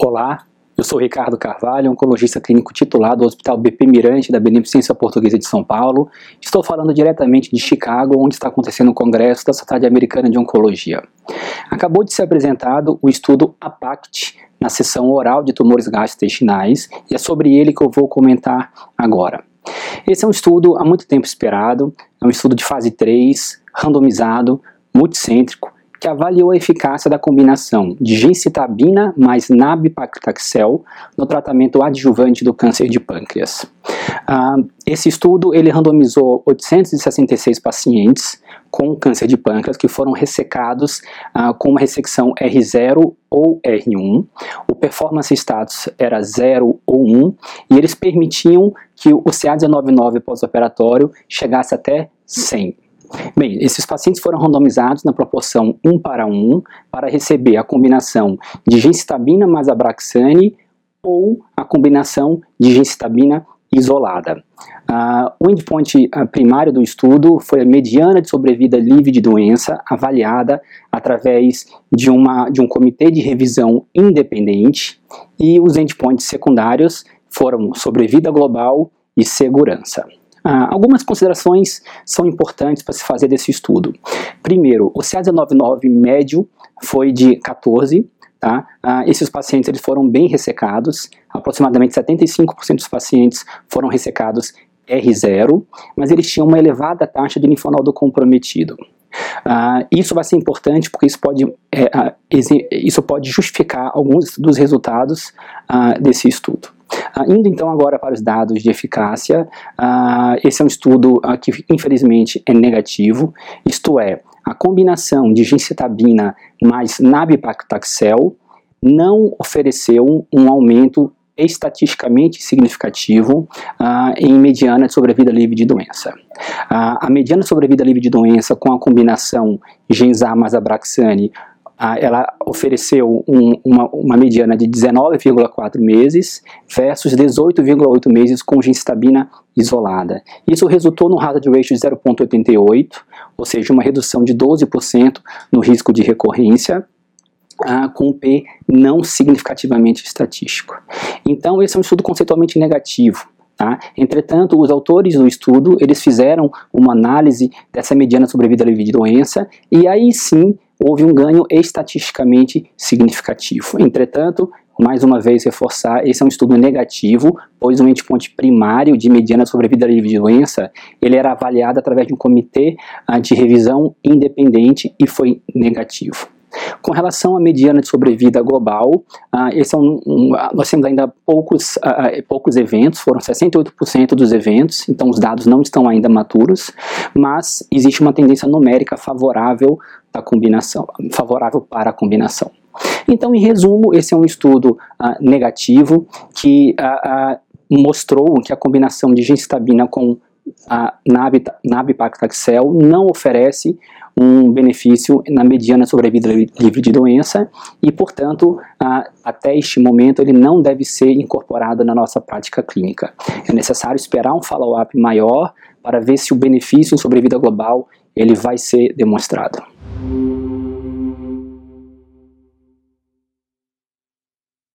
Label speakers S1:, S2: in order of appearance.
S1: Olá, eu sou Ricardo Carvalho, oncologista clínico titular do Hospital BP Mirante da Beneficência Portuguesa de São Paulo. Estou falando diretamente de Chicago, onde está acontecendo o Congresso da Sociedade Americana de Oncologia. Acabou de ser apresentado o estudo APACT na sessão oral de tumores gastrointestinais e é sobre ele que eu vou comentar agora. Esse é um estudo há muito tempo esperado, é um estudo de fase 3, randomizado, multicêntrico, que avaliou a eficácia da combinação de gencitabina mais nab-paclitaxel no tratamento adjuvante do câncer de pâncreas. Uh, esse estudo ele randomizou 866 pacientes com câncer de pâncreas que foram ressecados uh, com uma ressecção R0 ou R1. O performance status era 0 ou 1 e eles permitiam que o CA199 pós-operatório chegasse até 100. Bem, esses pacientes foram randomizados na proporção 1 para 1 para receber a combinação de gencitabina mais abraxane ou a combinação de gencitabina isolada. Uh, o endpoint uh, primário do estudo foi a mediana de sobrevida livre de doença, avaliada através de, uma, de um comitê de revisão independente, e os endpoints secundários foram sobrevida global e segurança. Ah, algumas considerações são importantes para se fazer desse estudo. Primeiro, o CA199 médio foi de 14, Tá? Ah, esses pacientes eles foram bem ressecados, aproximadamente 75% dos pacientes foram ressecados R0, mas eles tinham uma elevada taxa de linfonodo comprometido. Ah, isso vai ser importante porque isso pode, é, ah, isso pode justificar alguns dos resultados ah, desse estudo. Ah, indo então agora para os dados de eficácia, ah, esse é um estudo ah, que infelizmente é negativo, isto é, a combinação de gencitabina mais nab-paclitaxel não ofereceu um aumento estatisticamente significativo em mediana de sobrevida livre de doença. Uh, a mediana sobrevida livre de doença com a combinação Genzar mais ela ofereceu um, uma, uma, mediana de 19,4 meses versus 18,8 meses com gencitabina isolada. Isso resultou no hazard ratio de 0,88, ou seja, uma redução de 12% no risco de recorrência, ah, com P não significativamente estatístico. Então, esse é um estudo conceitualmente negativo. Tá? Entretanto, os autores do estudo, eles fizeram uma análise dessa mediana sobrevida livre de doença, e aí sim houve um ganho estatisticamente significativo. Entretanto, mais uma vez reforçar, esse é um estudo negativo, pois o endpoint primário de mediana sobrevida livre de doença, ele era avaliado através de um comitê de revisão independente e foi negativo. Com relação à mediana de sobrevida global, uh, esse é um, um, nós temos ainda poucos, uh, poucos eventos, foram 68% dos eventos, então os dados não estão ainda maturos, mas existe uma tendência numérica favorável da combinação, favorável para a combinação. Então, em resumo, esse é um estudo negativo que mostrou que a combinação de gencitabina com a nab-paclitaxel não oferece um benefício na mediana sobrevida livre de doença e, portanto, até este momento ele não deve ser incorporado na nossa prática clínica. É necessário esperar um follow-up maior para ver se o benefício em sobrevida global ele vai ser demonstrado.